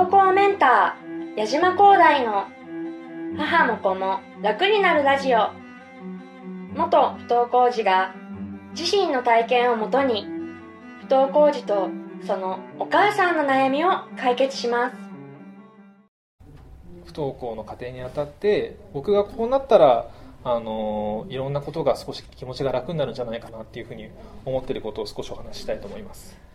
登校メンター矢島光大の母も子も楽になるラジオ元不登校児が自身の体験をもとに不登校児とそのお母さんの悩みを解決します不登校の過程にあたって僕がこうなったらあのいろんなことが少し気持ちが楽になるんじゃないかなっていうふうに思ってることを少しお話ししたいと思います。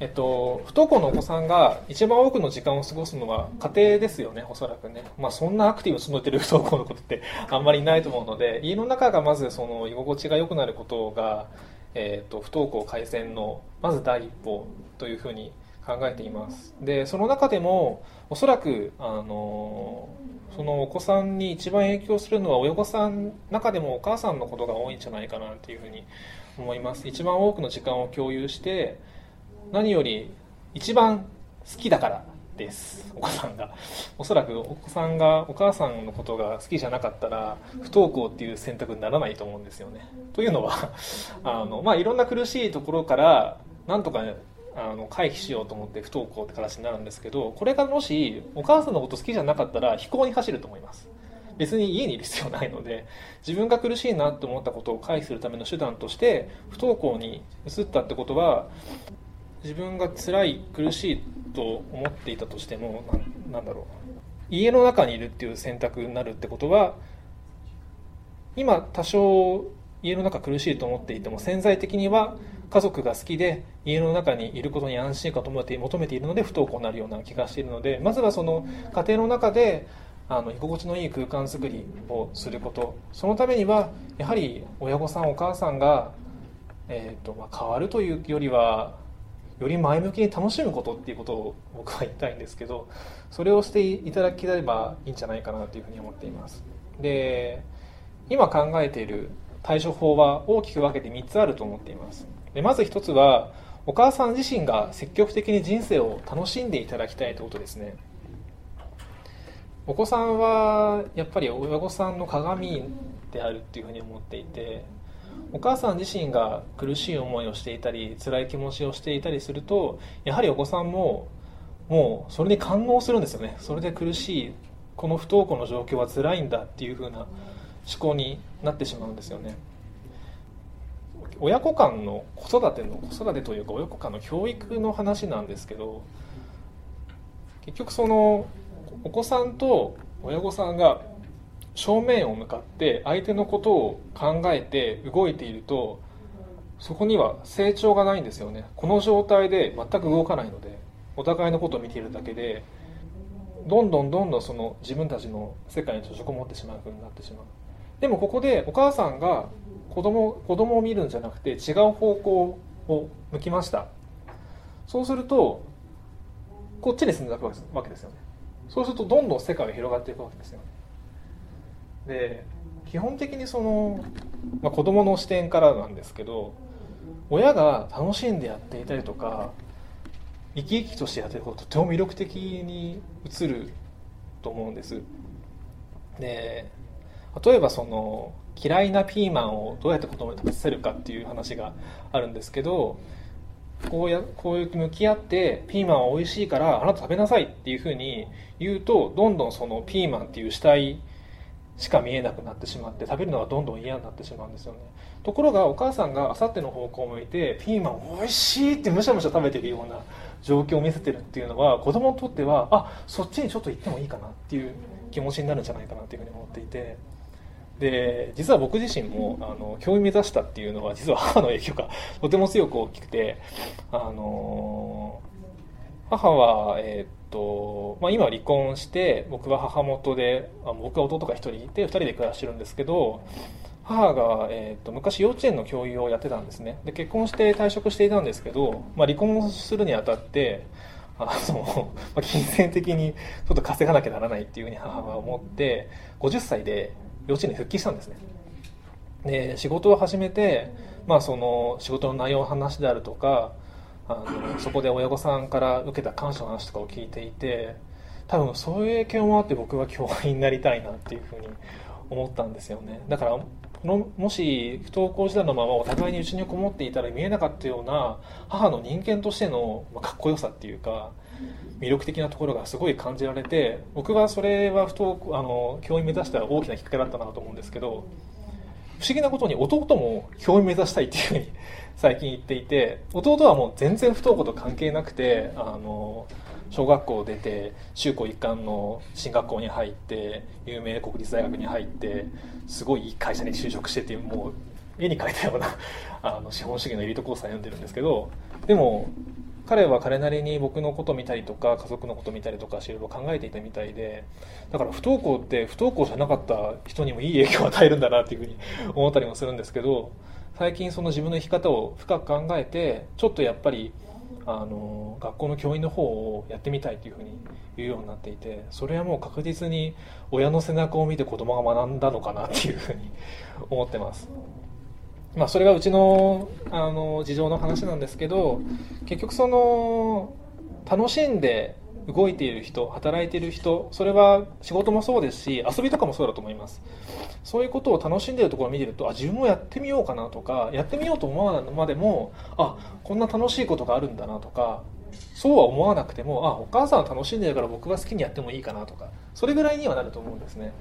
えっと、不登校のお子さんが一番多くの時間を過ごすのは家庭ですよね、おそらくね。まあ、そんなアクティブに育てる不登校のことってあんまりいないと思うので、家の中がまずその居心地が良くなることが、えっと、不登校改善のまず第一歩というふうに考えています。で、その中でも、おそらく、あの、そのお子さんに一番影響するのは親御さん中でもお母さんのことが多いんじゃないかなっていうふうに思います。一番多くの時間を共有して、何より一番好きだからです。お子さんが。おそらくお子さんがお母さんのことが好きじゃなかったら不登校っていう選択にならないと思うんですよね。というのは あの、まあ、いろんな苦しいところからなんとかあの回避しようと思って不登校って形になるんですけどこれがもしお母さんのこと好きじゃなかったら飛行に走ると思います。別に家にいる必要ないので自分が苦しいなと思ったことを回避するための手段として不登校に移ったってことは自分が辛い苦しいと思っていたとしてもなんだろう。家の中にいるっていう選択になるってことは今多少家の中苦しいと思っていても潜在的には家族が好きで家の中にいることに安心感を求めているので不登校になるような気がしているのでまずはその家庭の中であの居心地のいい空間づくりをすること。そのためにはやはり親御さんお母さんが、えーとまあ、変わるというよりはより前向きに楽しむことっていうことを僕は言いたいんですけどそれをしていただければいいんじゃないかなというふうに思っています。で今考えている対処法は大きく分けて3つあると思っています。でまず1つはお母さん自身が積極的に人生を楽しんでいただきたいということですね。お子さんはやっぱり親御さんの鏡であるっていうふうに思っていてお母さん自身が苦しい思いをしていたり辛い気持ちをしていたりするとやはりお子さんももうそれに感応するんですよね。それで苦しいこの不登校の状況は辛いんだっていう風な思考になってしまうんですよね。親子間の子育ての子育てというか親子間の教育の話なんですけど結局そのお子さんと親御さんが正面を向かって相手のことを考えて動いているとそこには成長がないんですよね。この状態で全く動かないのでお互いのことを見ているだけでどんどんどんどんその自分たちの世界に閉じこもってしまう風になってしまう。でもここでお母さんが子供子供を見るんじゃなくて違う方向を向きました。そうするとこっちに住んでたわけですよね。そうするとどんどん世界が広がっていくわけですよね。で基本的にその、まあ、子供の視点からなんですけど親が楽しんでやっていたりとか生き生きとしてやってることとても魅力的に映ると思うんです。で例えばその嫌いなピーマンをどうやって子供に食べさせるかっていう話があるんですけどこうやこういう向き合ってピーマンは美味しいからあなた食べなさいっていうふうに言うとどんどんそのピーマンっていう主体しか見えなくなってしまって食べるのがどんどん嫌になってしまうんですよね。ところがお母さんがあさっての方向を向いてピーマン美味しいってむしゃむしゃ食べてるような状況を見せてるっていうのは子供にとってはあそっちにちょっと行ってもいいかなっていう気持ちになるんじゃないかなというふうに思っていて。で実は僕自身もあの教員目指したっていうのは実は母の影響が とても強く大きくてあの母は、えー、とまあ、今離婚して僕は母元であ僕は弟が1人いて2人で暮らしてるんですけど母が、えー、と昔幼稚園の教諭をやってたんですね。で結婚して退職していたんですけど、まあ、離婚するにあたってあの、まあ、金銭的にちょっと稼がなきゃならないっていうふうに母は思って50歳で幼稚園に復帰したんですね。で仕事を始めて、まあ、その仕事の内容の話であるとかあのそこで親御さんから受けた感謝の話とかを聞いていて多分そういう影響もあって僕は教員になりたいなっていうふうに思ったんですよね。だからもし不登校時代のままお互いにうちにこもっていたら見えなかったような母の人間としてのかっこよさっていうか魅力的なところがすごい感じられて僕はそれは不登あの教員目指した大きなきっかけだったなと思うんですけど不思議なことに弟も教員目指したいっていうふうに 最近言っていて弟はもう全然不登校と関係なくてあの小学校を出て中高一貫の進学校に入って有名国立大学に入ってすごいいい会社に就職してっていうもう絵に描いたようなあの資本主義のエリートコースを読んでるんですけどでも彼は彼なりに僕のこと見たりとか家族のこと見たりとかいろいろ考えていたみたいでだから不登校って不登校じゃなかった人にもいい影響を与えるんだなっていうふうに思ったりもするんですけど最近その自分の生き方を深く考えてちょっとやっぱりあの学校の教員の方をやってみたいというふうに言うようになっていてそれはもう確実に親の背中を見て子供が学んだのかなっていうふうに思ってます。まあ、それがうちのあの事情の話なんですけど結局その楽しんで動いている人働いている人それは仕事もそうですし遊びとかもそうだと思います。そういうことを楽しんでいるところを見てるとあ自分もやってみようかなとかやってみようと思わないまでもあこんな楽しいことがあるんだなとかそうは思わなくてもあお母さんは楽しんでるから僕は好きにやってもいいかなとかそれぐらいにはなると思うんですね。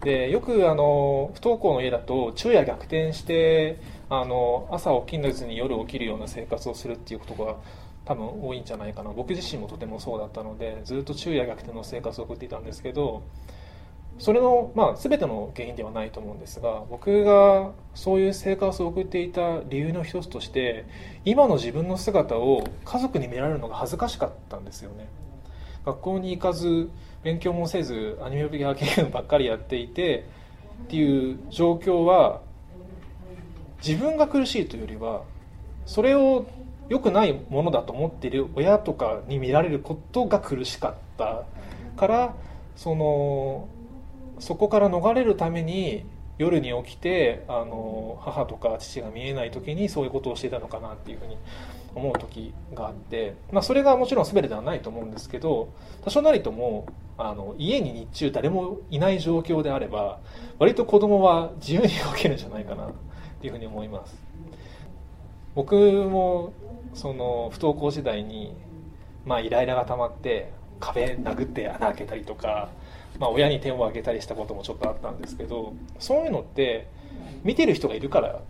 でよくあの不登校の家だと昼夜逆転してあの朝起きずに夜起きるような生活をするっていうことが多分多いんじゃないかな。僕自身もとてもそうだったのでずっと昼夜逆転の生活を送っていたんですけどそれの、まあ、全ての原因ではないと思うんですが僕がそういう生活を送っていた理由の一つとして今の自分の姿を家族に見られるのが恥ずかしかったんですよね。学校に行かず勉強もせずアニメやゲームばっかりやっていてっていう状況は自分が苦しいというよりはそれを良くないものだと思っている親とかに見られることが苦しかったからそのそこから逃れるために夜に起きてあの母とか父が見えない時にそういうことをしていたのかなっていうふうに思う時があって、まあ、それがもちろん全てではないと思うんですけど多少なりともあの家に日中誰もいない状況であれば割と子供は自由に動けるんじゃないかなっていうふうに思います。僕もその不登校時代に、まあ、イライラが溜まって壁殴って穴開けたりとか、まあ、親に手を挙げたりしたこともちょっとあったんですけどそういうのって見てる人がいるから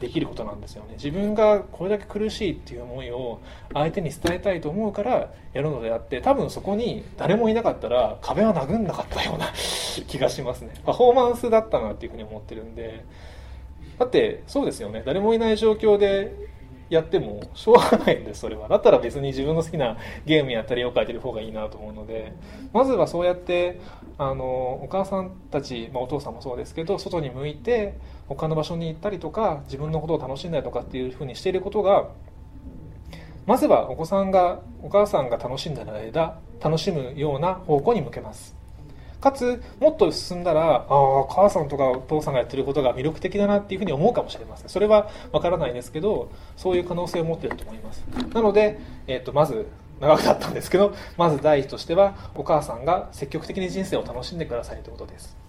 できることなんですよね。自分がこれだけ苦しいっていう思いを相手に伝えたいと思うからやるのであって多分そこに誰もいなかったら壁は殴んなかったような 気がしますね。パフォーマンスだったなっていうふうに思ってるんで。だってそうですよね。誰もいない状況でやってもしょうがないんですそれは。だったら別に自分の好きなゲームやったり絵を描いてる方がいいなと思うのでまずはそうやってあのお母さんたち、まあ、お父さんもそうですけど外に向いて他の場所に行ったりとか自分のことを楽しんだりとかっていうふうにしていることがまずはお子さんがお母さんが楽しんだ間楽しむような方向に向けますかつもっと進んだらああ母さんとかお父さんがやってることが魅力的だなっていうふうに思うかもしれません。それは分からないですけどそういう可能性を持ってると思います。なので、えー、とまず長くなったんですけどまず第一としてはお母さんが積極的に人生を楽しんでくださいということです。